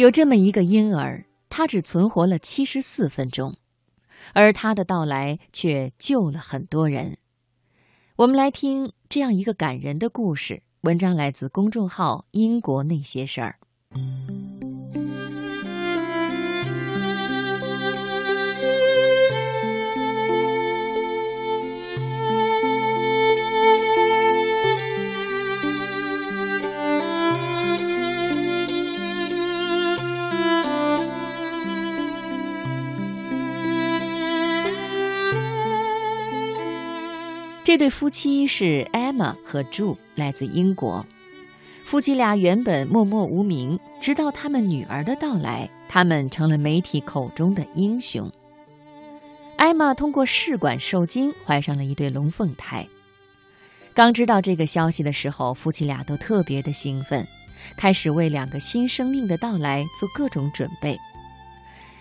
有这么一个婴儿，他只存活了七十四分钟，而他的到来却救了很多人。我们来听这样一个感人的故事。文章来自公众号“英国那些事儿”。这对夫妻是 Emma 和 Drew，来自英国。夫妻俩原本默默无名，直到他们女儿的到来，他们成了媒体口中的英雄。艾玛通过试管受精怀上了一对龙凤胎。刚知道这个消息的时候，夫妻俩都特别的兴奋，开始为两个新生命的到来做各种准备。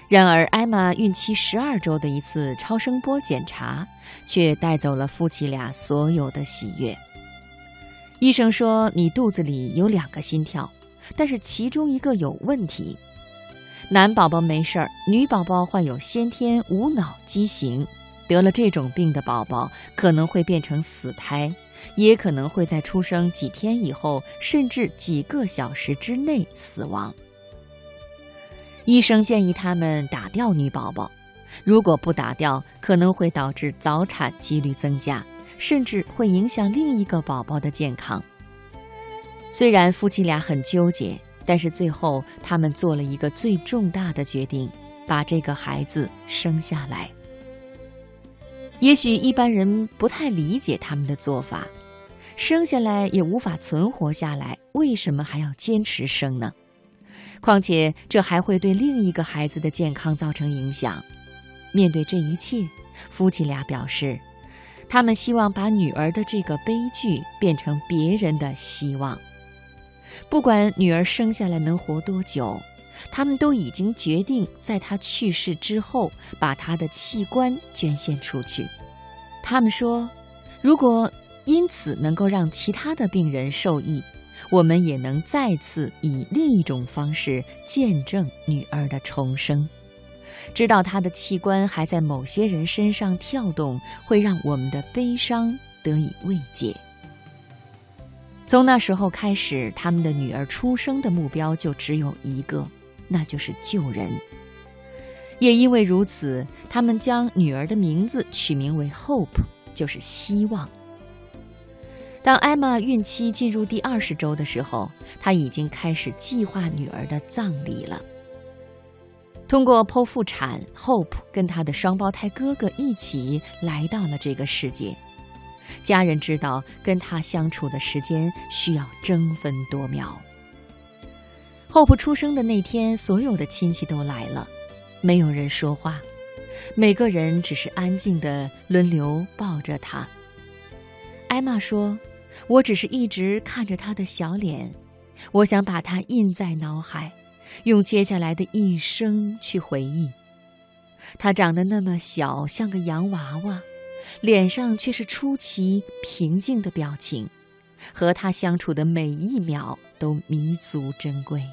然而，艾玛孕期十二周的一次超声波检查，却带走了夫妻俩所有的喜悦。医生说：“你肚子里有两个心跳，但是其中一个有问题。男宝宝没事儿，女宝宝患有先天无脑畸形，得了这种病的宝宝可能会变成死胎，也可能会在出生几天以后，甚至几个小时之内死亡。”医生建议他们打掉女宝宝，如果不打掉，可能会导致早产几率增加，甚至会影响另一个宝宝的健康。虽然夫妻俩很纠结，但是最后他们做了一个最重大的决定，把这个孩子生下来。也许一般人不太理解他们的做法，生下来也无法存活下来，为什么还要坚持生呢？况且，这还会对另一个孩子的健康造成影响。面对这一切，夫妻俩表示，他们希望把女儿的这个悲剧变成别人的希望。不管女儿生下来能活多久，他们都已经决定在她去世之后把她的器官捐献出去。他们说，如果因此能够让其他的病人受益。我们也能再次以另一种方式见证女儿的重生，知道她的器官还在某些人身上跳动，会让我们的悲伤得以慰藉。从那时候开始，他们的女儿出生的目标就只有一个，那就是救人。也因为如此，他们将女儿的名字取名为 Hope，就是希望。当艾玛孕期进入第二十周的时候，她已经开始计划女儿的葬礼了。通过剖腹产，Hope 跟她的双胞胎哥哥一起来到了这个世界。家人知道跟他相处的时间需要争分夺秒。Hope 出生的那天，所有的亲戚都来了，没有人说话，每个人只是安静地轮流抱着她。艾玛说。我只是一直看着他的小脸，我想把他印在脑海，用接下来的一生去回忆。他长得那么小，像个洋娃娃，脸上却是出奇平静的表情，和他相处的每一秒都弥足珍贵。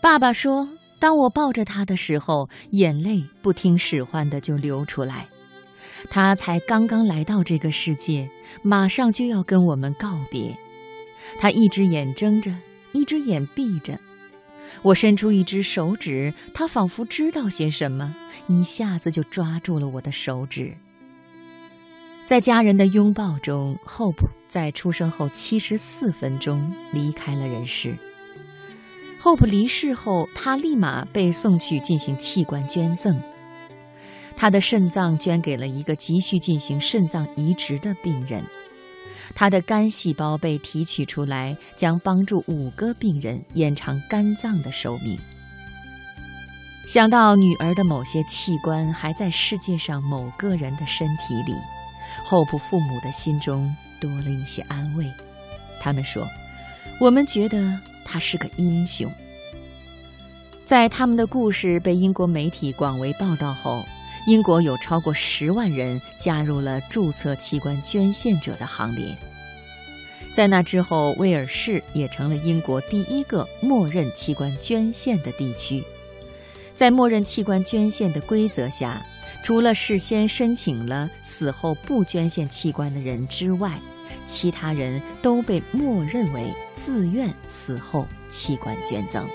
爸爸说，当我抱着他的时候，眼泪不听使唤的就流出来。他才刚刚来到这个世界，马上就要跟我们告别。他一只眼睁着，一只眼闭着。我伸出一只手指，他仿佛知道些什么，一下子就抓住了我的手指。在家人的拥抱中，Hope 在出生后七十四分钟离开了人世。Hope 离世后，他立马被送去进行器官捐赠。他的肾脏捐给了一个急需进行肾脏移植的病人，他的肝细胞被提取出来，将帮助五个病人延长肝脏的寿命。想到女儿的某些器官还在世界上某个人的身体里，后普父母的心中多了一些安慰。他们说：“我们觉得他是个英雄。”在他们的故事被英国媒体广为报道后。英国有超过十万人加入了注册器官捐献者的行列。在那之后，威尔士也成了英国第一个默认器官捐献的地区。在默认器官捐献的规则下，除了事先申请了死后不捐献器官的人之外，其他人都被默认为自愿死后器官捐赠。